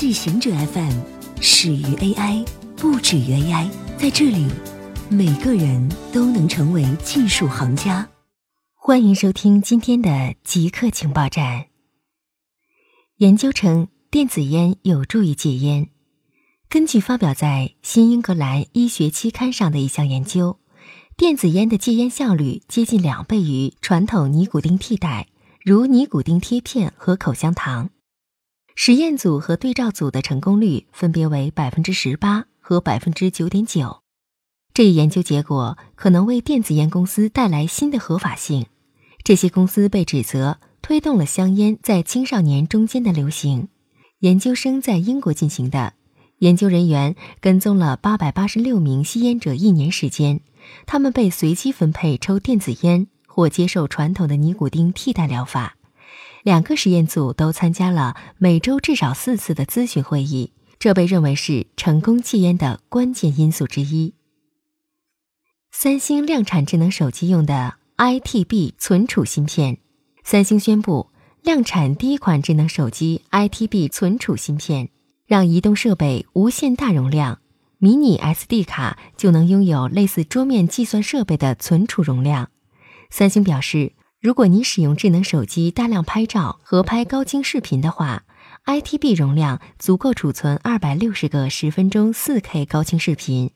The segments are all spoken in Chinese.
技行者 FM 始于 AI，不止于 AI。在这里，每个人都能成为技术行家。欢迎收听今天的极客情报站。研究称，电子烟有助于戒烟。根据发表在《新英格兰医学期刊》上的一项研究，电子烟的戒烟效率接近两倍于传统尼古丁替代，如尼古丁贴片和口香糖。实验组和对照组的成功率分别为百分之十八和百分之九点九。这一研究结果可能为电子烟公司带来新的合法性。这些公司被指责推动了香烟在青少年中间的流行。研究生在英国进行的研究人员跟踪了八百八十六名吸烟者一年时间，他们被随机分配抽电子烟或接受传统的尼古丁替代疗法。两个实验组都参加了每周至少四次的咨询会议，这被认为是成功戒烟的关键因素之一。三星量产智能手机用的 ITB 存储芯片，三星宣布量产第一款智能手机 ITB 存储芯片，让移动设备无限大容量，迷你 SD 卡就能拥有类似桌面计算设备的存储容量。三星表示。如果你使用智能手机大量拍照和拍高清视频的话，ITB 容量足够储存二百六十个十分钟四 K 高清视频。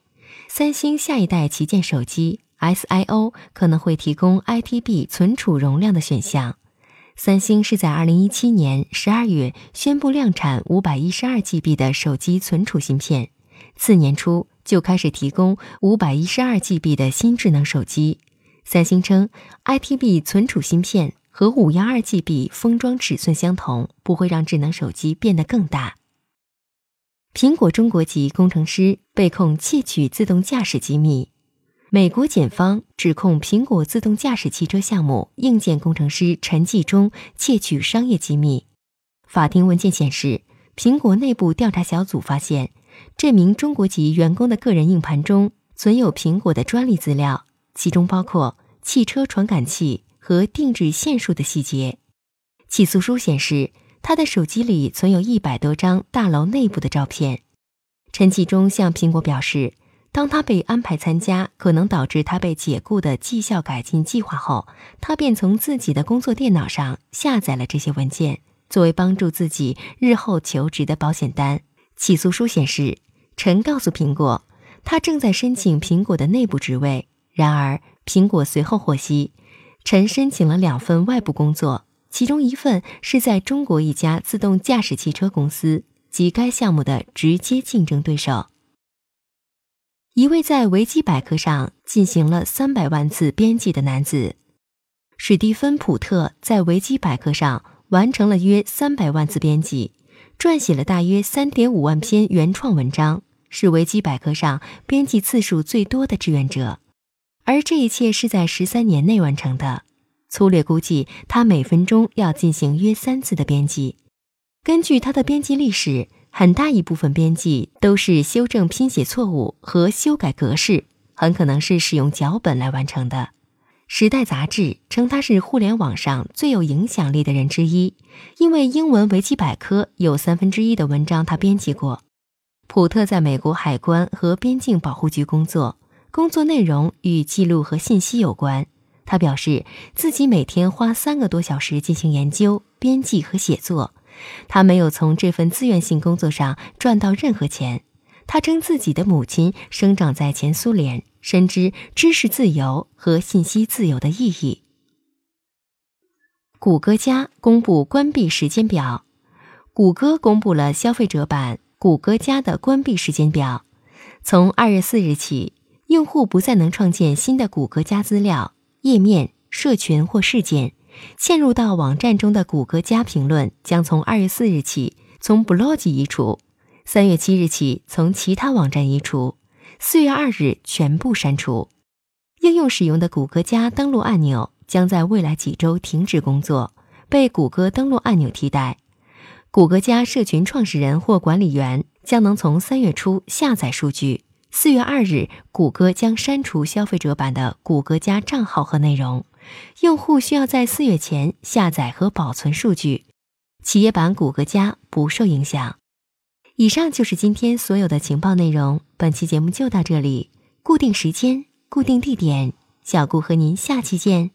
三星下一代旗舰手机 SIO 可能会提供 ITB 存储容量的选项。三星是在二零一七年十二月宣布量产五百一十二 GB 的手机存储芯片，次年初就开始提供五百一十二 GB 的新智能手机。三星称，ITB 存储芯片和五幺二 GB 封装尺寸相同，不会让智能手机变得更大。苹果中国籍工程师被控窃取自动驾驶机密，美国检方指控苹果自动驾驶汽车项目硬件工程师陈继忠窃取商业机密。法庭文件显示，苹果内部调查小组发现，这名中国籍员工的个人硬盘中存有苹果的专利资料。其中包括汽车传感器和定制线数的细节。起诉书显示，他的手机里存有一百多张大楼内部的照片。陈启忠向苹果表示，当他被安排参加可能导致他被解雇的绩效改进计划后，他便从自己的工作电脑上下载了这些文件，作为帮助自己日后求职的保险单。起诉书显示，陈告诉苹果，他正在申请苹果的内部职位。然而，苹果随后获悉，陈申请了两份外部工作，其中一份是在中国一家自动驾驶汽车公司，及该项目的直接竞争对手。一位在维基百科上进行了三百万次编辑的男子，史蒂芬·普特在维基百科上完成了约三百万次编辑，撰写了大约三点五万篇原创文章，是维基百科上编辑次数最多的志愿者。而这一切是在十三年内完成的。粗略估计，他每分钟要进行约三次的编辑。根据他的编辑历史，很大一部分编辑都是修正拼写错误和修改格式，很可能是使用脚本来完成的。《时代》杂志称他是互联网上最有影响力的人之一，因为英文维基百科有三分之一的文章他编辑过。普特在美国海关和边境保护局工作。工作内容与记录和信息有关。他表示自己每天花三个多小时进行研究、编辑和写作。他没有从这份自愿性工作上赚到任何钱。他称自己的母亲生长在前苏联，深知知识自由和信息自由的意义。谷歌家公布关闭时间表。谷歌公布了消费者版谷歌家的关闭时间表，从二月四日起。用户不再能创建新的谷歌加资料页面、社群或事件。嵌入到网站中的谷歌加评论将从二月四日起从 Blog 移除，三月七日起从其他网站移除，四月二日全部删除。应用使用的谷歌加登录按钮将在未来几周停止工作，被谷歌登录按钮替代。谷歌加社群创始人或管理员将能从三月初下载数据。四月二日，谷歌将删除消费者版的谷歌加账号和内容，用户需要在四月前下载和保存数据。企业版谷歌加不受影响。以上就是今天所有的情报内容。本期节目就到这里，固定时间，固定地点，小顾和您下期见。